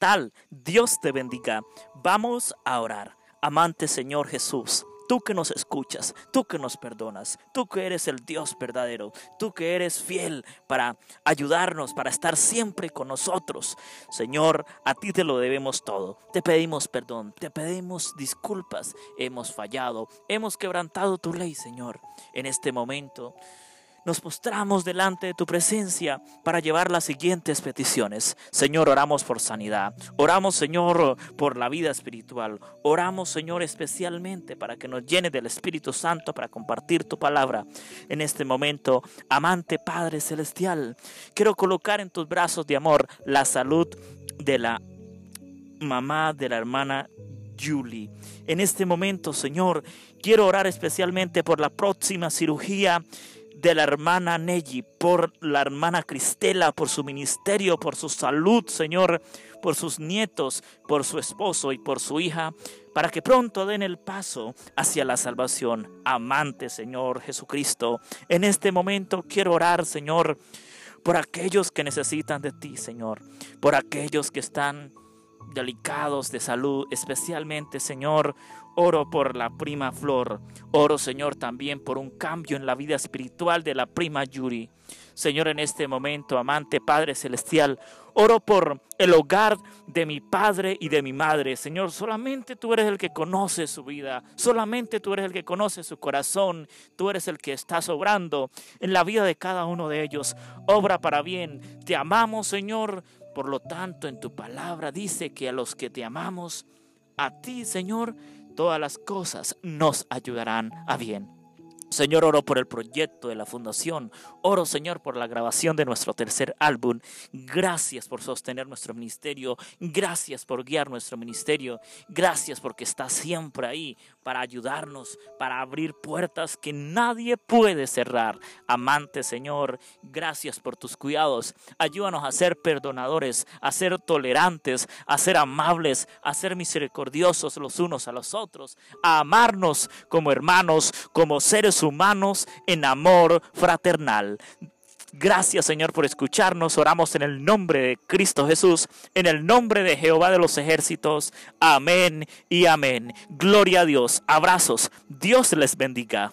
tal. Dios te bendiga. Vamos a orar. Amante Señor Jesús, tú que nos escuchas, tú que nos perdonas, tú que eres el Dios verdadero, tú que eres fiel para ayudarnos, para estar siempre con nosotros. Señor, a ti te lo debemos todo. Te pedimos perdón, te pedimos disculpas. Hemos fallado, hemos quebrantado tu ley, Señor. En este momento nos postramos delante de tu presencia para llevar las siguientes peticiones. Señor, oramos por sanidad. Oramos, Señor, por la vida espiritual. Oramos, Señor, especialmente para que nos llene del Espíritu Santo para compartir tu palabra. En este momento, amante Padre Celestial, quiero colocar en tus brazos de amor la salud de la mamá de la hermana Julie. En este momento, Señor, quiero orar especialmente por la próxima cirugía de la hermana Nelly, por la hermana Cristela, por su ministerio, por su salud, Señor, por sus nietos, por su esposo y por su hija, para que pronto den el paso hacia la salvación. Amante, Señor Jesucristo, en este momento quiero orar, Señor, por aquellos que necesitan de ti, Señor, por aquellos que están delicados de salud, especialmente, Señor, oro por la prima Flor, oro, Señor, también por un cambio en la vida espiritual de la prima Yuri. Señor, en este momento, amante Padre Celestial, oro por el hogar de mi padre y de mi madre. Señor, solamente tú eres el que conoce su vida, solamente tú eres el que conoce su corazón, tú eres el que está sobrando en la vida de cada uno de ellos. Obra para bien. Te amamos, Señor. Por lo tanto, en tu palabra dice que a los que te amamos, a ti, Señor, todas las cosas nos ayudarán a bien. Señor, oro por el proyecto de la fundación. Oro, Señor, por la grabación de nuestro tercer álbum. Gracias por sostener nuestro ministerio. Gracias por guiar nuestro ministerio. Gracias porque estás siempre ahí para ayudarnos, para abrir puertas que nadie puede cerrar. Amante, Señor, gracias por tus cuidados. Ayúdanos a ser perdonadores, a ser tolerantes, a ser amables, a ser misericordiosos los unos a los otros, a amarnos como hermanos, como seres humanos en amor fraternal. Gracias Señor por escucharnos. Oramos en el nombre de Cristo Jesús, en el nombre de Jehová de los ejércitos. Amén y amén. Gloria a Dios. Abrazos. Dios les bendiga.